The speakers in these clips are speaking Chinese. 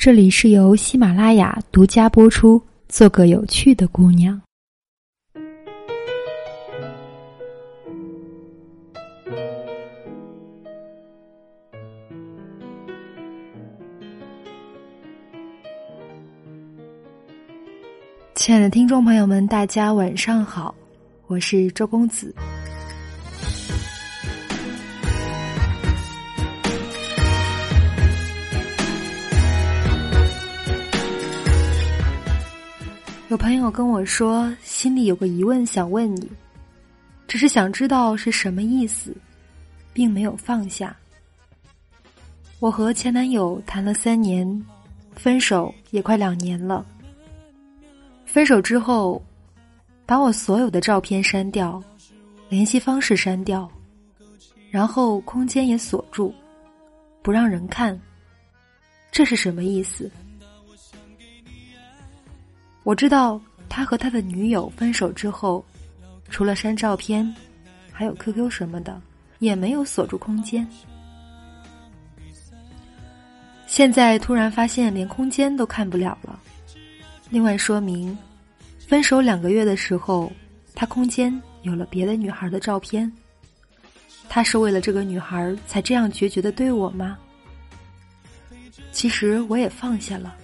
这里是由喜马拉雅独家播出。做个有趣的姑娘。亲爱的听众朋友们，大家晚上好，我是周公子。有朋友跟我说，心里有个疑问想问你，只是想知道是什么意思，并没有放下。我和前男友谈了三年，分手也快两年了。分手之后，把我所有的照片删掉，联系方式删掉，然后空间也锁住，不让人看。这是什么意思？我知道他和他的女友分手之后，除了删照片，还有 QQ 什么的，也没有锁住空间。现在突然发现连空间都看不了了。另外说明，分手两个月的时候，他空间有了别的女孩的照片。他是为了这个女孩才这样决绝的对我吗？其实我也放下了。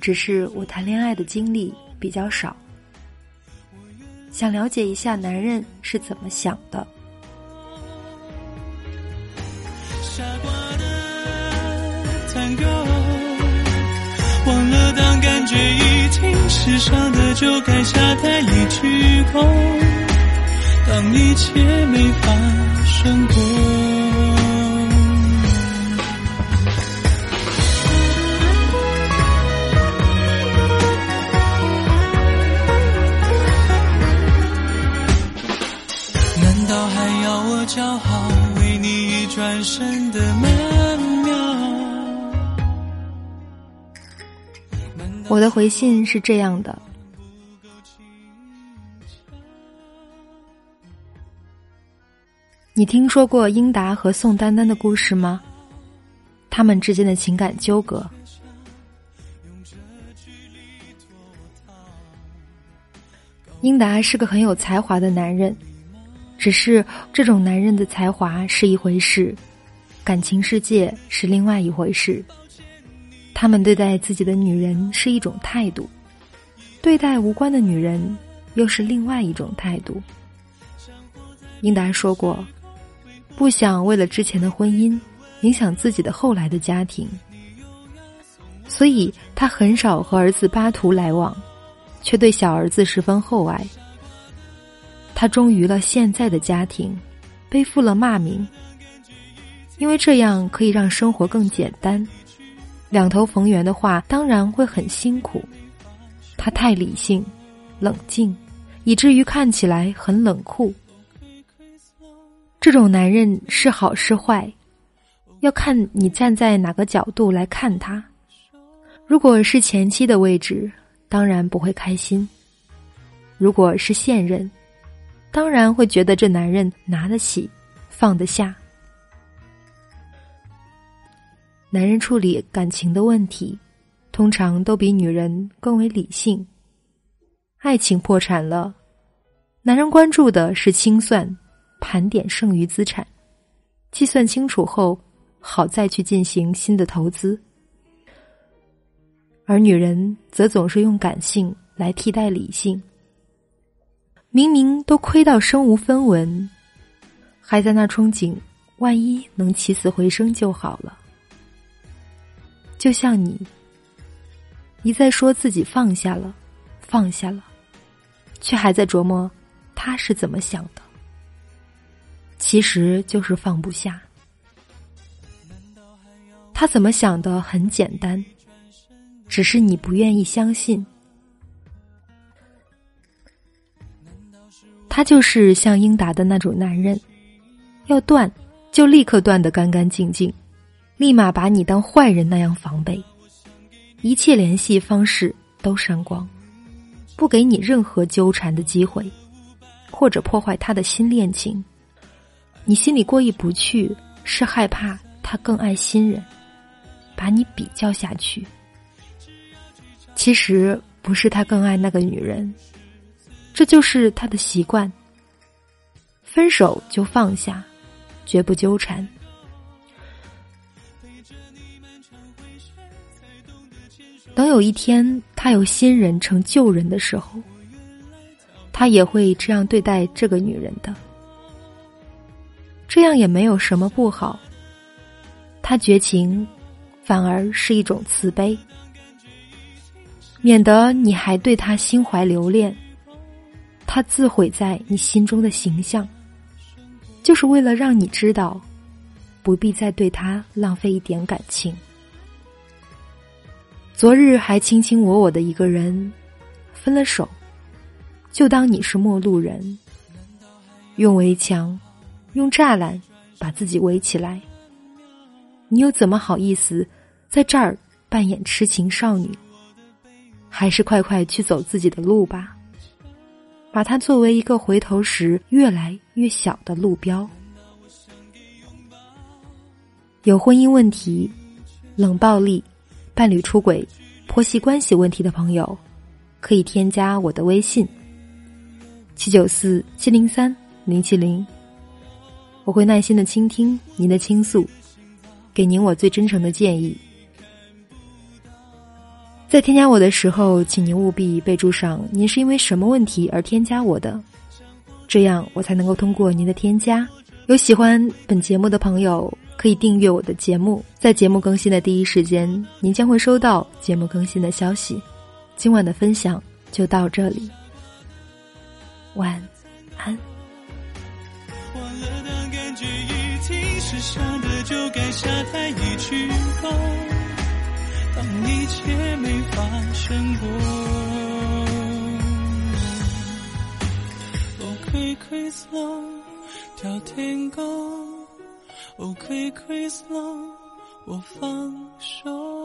只是我谈恋爱的经历比较少，想了解一下男人是怎么想的。傻瓜的探戈忘了当感觉已经失伤的就该下台一鞠躬，当一切没发生我骄傲为你一转身的曼妙。我的回信是这样的：你听说过英达和宋丹丹的故事吗？他们之间的情感纠葛。英达是个很有才华的男人。只是这种男人的才华是一回事，感情世界是另外一回事。他们对待自己的女人是一种态度，对待无关的女人又是另外一种态度。英达说过，不想为了之前的婚姻影响自己的后来的家庭，所以他很少和儿子巴图来往，却对小儿子十分厚爱。他忠于了现在的家庭，背负了骂名，因为这样可以让生活更简单。两头逢源的话，当然会很辛苦。他太理性、冷静，以至于看起来很冷酷。这种男人是好是坏，要看你站在哪个角度来看他。如果是前妻的位置，当然不会开心；如果是现任，当然会觉得这男人拿得起，放得下。男人处理感情的问题，通常都比女人更为理性。爱情破产了，男人关注的是清算、盘点剩余资产，计算清楚后，好再去进行新的投资。而女人则总是用感性来替代理性。明明都亏到身无分文，还在那憧憬，万一能起死回生就好了。就像你，一再说自己放下了，放下了，却还在琢磨他是怎么想的。其实就是放不下。他怎么想的很简单，只是你不愿意相信。他就是像英达的那种男人，要断就立刻断得干干净净，立马把你当坏人那样防备，一切联系方式都删光，不给你任何纠缠的机会，或者破坏他的新恋情。你心里过意不去，是害怕他更爱新人，把你比较下去，其实不是他更爱那个女人，这就是他的习惯。分手就放下，绝不纠缠。等有一天他有新人成旧人的时候，他也会这样对待这个女人的。这样也没有什么不好。他绝情，反而是一种慈悲，免得你还对他心怀留恋，他自毁在你心中的形象，就是为了让你知道，不必再对他浪费一点感情。昨日还卿卿我我的一个人，分了手，就当你是陌路人。用围墙，用栅栏把自己围起来，你又怎么好意思在这儿扮演痴情少女？还是快快去走自己的路吧，把它作为一个回头时越来越小的路标。有婚姻问题，冷暴力。伴侣出轨、婆媳关系问题的朋友，可以添加我的微信：七九四七零三零七零。我会耐心的倾听您的倾诉，给您我最真诚的建议。在添加我的时候，请您务必备注上您是因为什么问题而添加我的，这样我才能够通过您的添加。有喜欢本节目的朋友。可以订阅我的节目，在节目更新的第一时间，您将会收到节目更新的消息。今晚的分享就到这里，晚安。当一切没发生过，OK slow，跳天高。哦，可以，可以，slow，我放手。